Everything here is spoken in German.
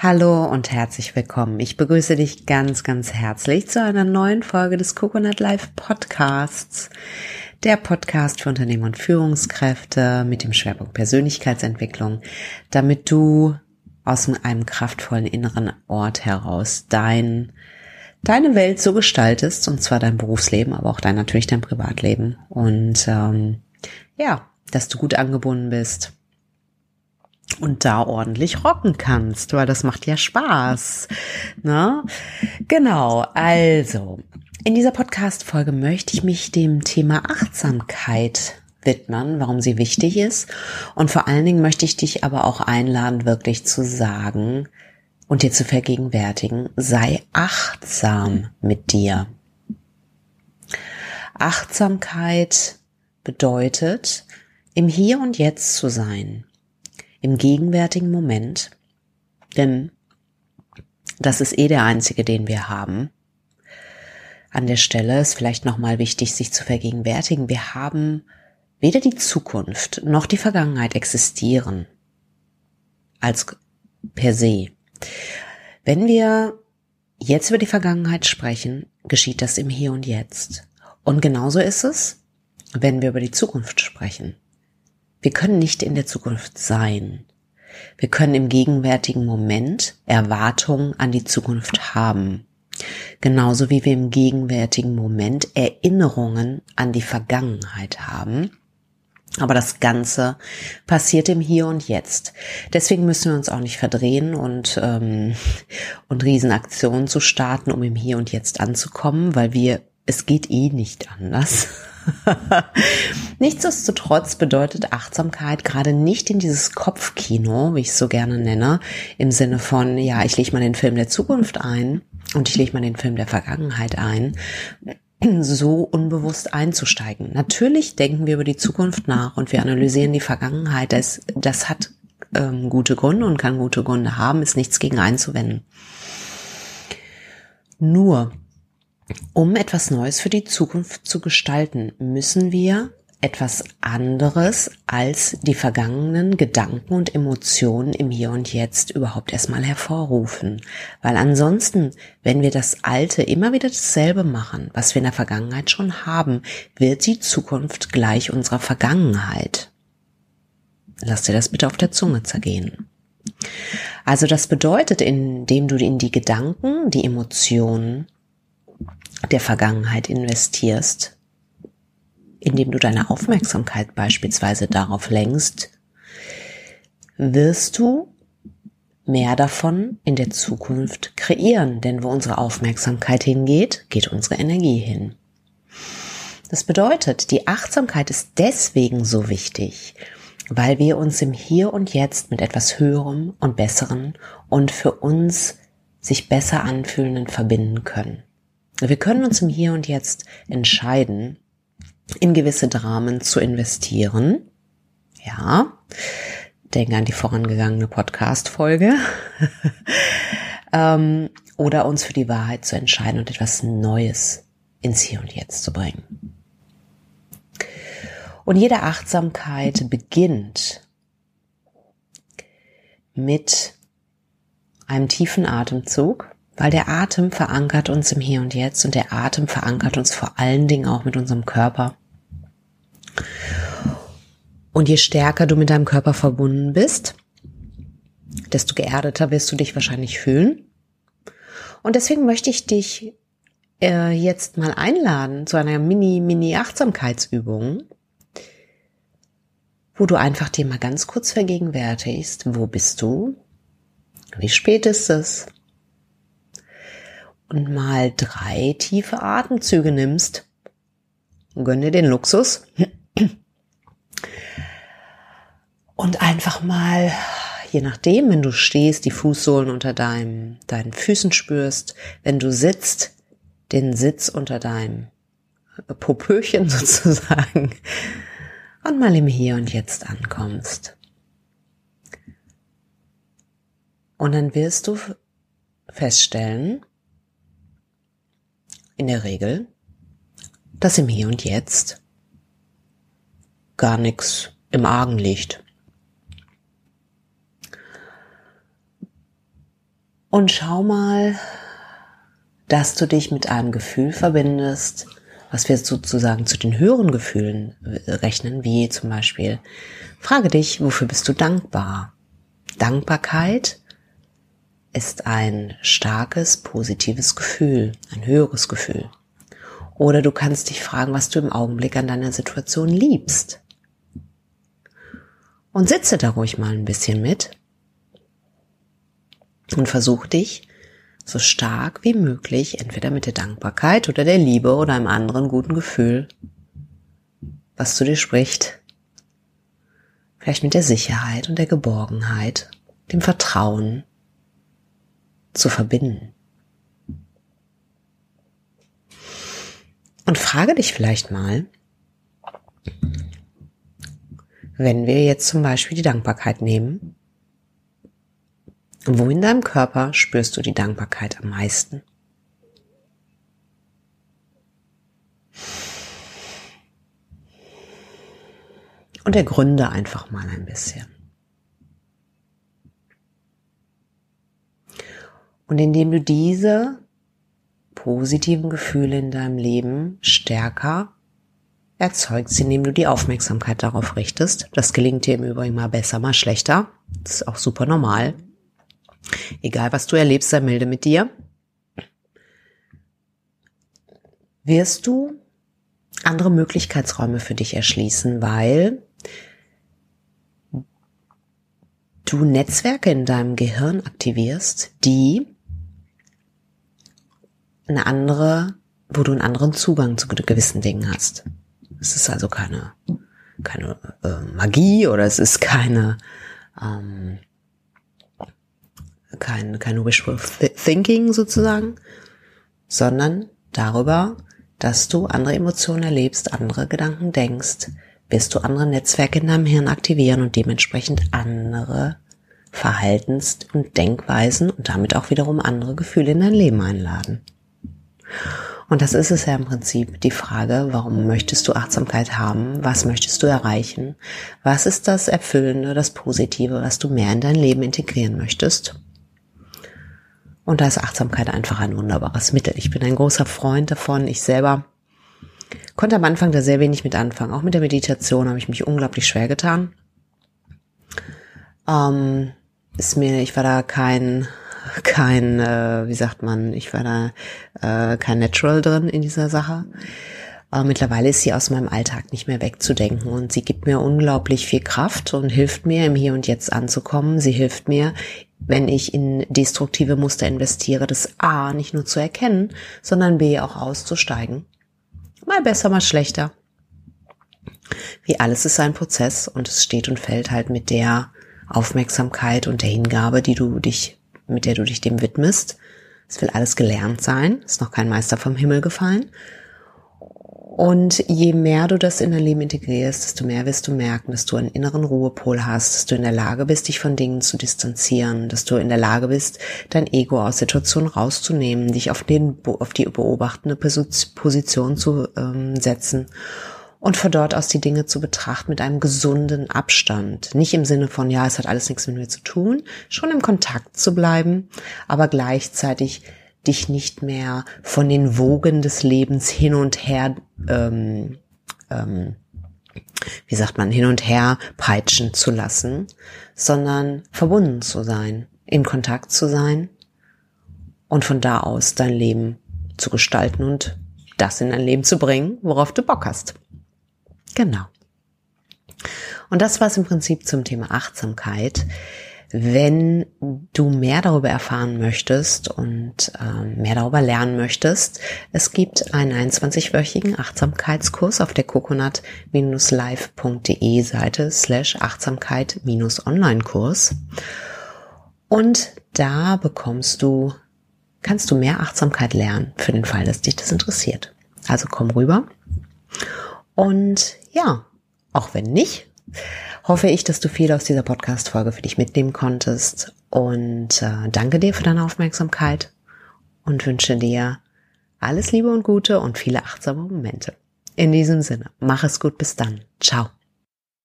Hallo und herzlich willkommen. Ich begrüße dich ganz, ganz herzlich zu einer neuen Folge des Coconut Life Podcasts. Der Podcast für Unternehmen und Führungskräfte mit dem Schwerpunkt Persönlichkeitsentwicklung, damit du aus einem kraftvollen inneren Ort heraus dein, deine Welt so gestaltest, und zwar dein Berufsleben, aber auch dein natürlich dein Privatleben. Und ähm, ja, dass du gut angebunden bist und da ordentlich rocken kannst, weil das macht ja Spaß. Ne? Genau, also in dieser Podcast-Folge möchte ich mich dem Thema Achtsamkeit widmen, warum sie wichtig ist. Und vor allen Dingen möchte ich dich aber auch einladen, wirklich zu sagen und dir zu vergegenwärtigen, sei achtsam mit dir. Achtsamkeit bedeutet, im Hier und Jetzt zu sein im gegenwärtigen Moment, denn das ist eh der einzige, den wir haben. An der Stelle ist vielleicht nochmal wichtig, sich zu vergegenwärtigen. Wir haben weder die Zukunft noch die Vergangenheit existieren als per se. Wenn wir jetzt über die Vergangenheit sprechen, geschieht das im Hier und Jetzt. Und genauso ist es, wenn wir über die Zukunft sprechen. Wir können nicht in der Zukunft sein. Wir können im gegenwärtigen Moment Erwartungen an die Zukunft haben. Genauso wie wir im gegenwärtigen Moment Erinnerungen an die Vergangenheit haben. Aber das Ganze passiert im Hier und Jetzt. Deswegen müssen wir uns auch nicht verdrehen und, ähm, und Riesenaktionen zu starten, um im Hier und Jetzt anzukommen, weil wir, es geht eh nicht anders. Nichtsdestotrotz bedeutet Achtsamkeit gerade nicht in dieses Kopfkino, wie ich es so gerne nenne, im Sinne von, ja, ich lege mal den Film der Zukunft ein und ich lege mal den Film der Vergangenheit ein, so unbewusst einzusteigen. Natürlich denken wir über die Zukunft nach und wir analysieren die Vergangenheit. Das, das hat ähm, gute Gründe und kann gute Gründe haben, ist nichts gegen einzuwenden. Nur um etwas Neues für die Zukunft zu gestalten, müssen wir etwas anderes als die vergangenen Gedanken und Emotionen im Hier und Jetzt überhaupt erstmal hervorrufen. Weil ansonsten, wenn wir das Alte immer wieder dasselbe machen, was wir in der Vergangenheit schon haben, wird die Zukunft gleich unserer Vergangenheit. Lass dir das bitte auf der Zunge zergehen. Also das bedeutet, indem du in die Gedanken, die Emotionen der Vergangenheit investierst, indem du deine Aufmerksamkeit beispielsweise darauf lenkst, wirst du mehr davon in der Zukunft kreieren. Denn wo unsere Aufmerksamkeit hingeht, geht unsere Energie hin. Das bedeutet, die Achtsamkeit ist deswegen so wichtig, weil wir uns im Hier und Jetzt mit etwas Höherem und Besseren und für uns sich besser anfühlenden verbinden können. Wir können uns im Hier und Jetzt entscheiden, in gewisse Dramen zu investieren. Ja, denke an die vorangegangene Podcast-Folge. ähm, oder uns für die Wahrheit zu entscheiden und etwas Neues ins Hier und Jetzt zu bringen. Und jede Achtsamkeit beginnt mit einem tiefen Atemzug weil der Atem verankert uns im Hier und Jetzt und der Atem verankert uns vor allen Dingen auch mit unserem Körper. Und je stärker du mit deinem Körper verbunden bist, desto geerdeter wirst du dich wahrscheinlich fühlen. Und deswegen möchte ich dich äh, jetzt mal einladen zu einer Mini-Mini-Achtsamkeitsübung, wo du einfach dir mal ganz kurz vergegenwärtigst, wo bist du? Wie spät ist es? Und mal drei tiefe Atemzüge nimmst. Gönn dir den Luxus. Und einfach mal, je nachdem, wenn du stehst, die Fußsohlen unter deinem, deinen Füßen spürst, wenn du sitzt, den Sitz unter deinem Popöchen sozusagen und mal im Hier und Jetzt ankommst. Und dann wirst du feststellen, in der Regel, dass im Hier und Jetzt gar nichts im Argen liegt. Und schau mal, dass du dich mit einem Gefühl verbindest, was wir sozusagen zu den höheren Gefühlen rechnen, wie zum Beispiel, frage dich, wofür bist du dankbar? Dankbarkeit ist ein starkes, positives Gefühl, ein höheres Gefühl. Oder du kannst dich fragen, was du im Augenblick an deiner Situation liebst. Und sitze da ruhig mal ein bisschen mit und versuch dich so stark wie möglich, entweder mit der Dankbarkeit oder der Liebe oder einem anderen guten Gefühl, was zu dir spricht, vielleicht mit der Sicherheit und der Geborgenheit, dem Vertrauen zu verbinden. Und frage dich vielleicht mal, wenn wir jetzt zum Beispiel die Dankbarkeit nehmen, wo in deinem Körper spürst du die Dankbarkeit am meisten? Und ergründe einfach mal ein bisschen. Und indem du diese positiven Gefühle in deinem Leben stärker erzeugst, indem du die Aufmerksamkeit darauf richtest. Das gelingt dir im Übrigen mal besser, mal schlechter. Das ist auch super normal. Egal was du erlebst, sei milde mit dir. Wirst du andere Möglichkeitsräume für dich erschließen, weil du Netzwerke in deinem Gehirn aktivierst, die eine andere, wo du einen anderen Zugang zu gewissen Dingen hast. Es ist also keine, keine äh, Magie oder es ist keine, ähm, kein, kein wishful thinking sozusagen, sondern darüber, dass du andere Emotionen erlebst, andere Gedanken denkst, wirst du andere Netzwerke in deinem Hirn aktivieren und dementsprechend andere Verhaltens- und Denkweisen und damit auch wiederum andere Gefühle in dein Leben einladen. Und das ist es ja im Prinzip die Frage, warum möchtest du Achtsamkeit haben? Was möchtest du erreichen? Was ist das Erfüllende, das Positive, was du mehr in dein Leben integrieren möchtest? Und da ist Achtsamkeit einfach ein wunderbares Mittel. Ich bin ein großer Freund davon. Ich selber konnte am Anfang da sehr wenig mit anfangen. Auch mit der Meditation habe ich mich unglaublich schwer getan. Ähm, ist mir, ich war da kein kein, äh, wie sagt man, ich war da äh, kein Natural drin in dieser Sache. Aber mittlerweile ist sie aus meinem Alltag nicht mehr wegzudenken und sie gibt mir unglaublich viel Kraft und hilft mir, im Hier und Jetzt anzukommen. Sie hilft mir, wenn ich in destruktive Muster investiere, das A nicht nur zu erkennen, sondern B auch auszusteigen. Mal besser, mal schlechter. Wie alles ist ein Prozess und es steht und fällt halt mit der Aufmerksamkeit und der Hingabe, die du dich mit der du dich dem widmest. Es will alles gelernt sein, ist noch kein Meister vom Himmel gefallen. Und je mehr du das in dein Leben integrierst, desto mehr wirst du merken, dass du einen inneren Ruhepol hast, dass du in der Lage bist, dich von Dingen zu distanzieren, dass du in der Lage bist, dein Ego aus Situationen rauszunehmen, dich auf, den, auf die beobachtende Position zu ähm, setzen und von dort aus die Dinge zu betrachten mit einem gesunden Abstand. Nicht im Sinne von, ja, es hat alles nichts mit mir zu tun, schon im Kontakt zu bleiben, aber gleichzeitig dich nicht mehr von den Wogen des Lebens hin und her, ähm, ähm, wie sagt man, hin und her peitschen zu lassen, sondern verbunden zu sein, in Kontakt zu sein und von da aus dein Leben zu gestalten und das in dein Leben zu bringen, worauf du Bock hast. Genau. Und das war es im Prinzip zum Thema Achtsamkeit. Wenn du mehr darüber erfahren möchtest und ähm, mehr darüber lernen möchtest, es gibt einen 21-wöchigen Achtsamkeitskurs auf der coconut-live.de Seite slash Achtsamkeit-Online-Kurs. Und da bekommst du, kannst du mehr Achtsamkeit lernen für den Fall, dass dich das interessiert. Also komm rüber. Und ja, auch wenn nicht, hoffe ich, dass du viel aus dieser Podcast-Folge für dich mitnehmen konntest. Und äh, danke dir für deine Aufmerksamkeit und wünsche dir alles Liebe und Gute und viele achtsame Momente. In diesem Sinne, mach es gut, bis dann. Ciao.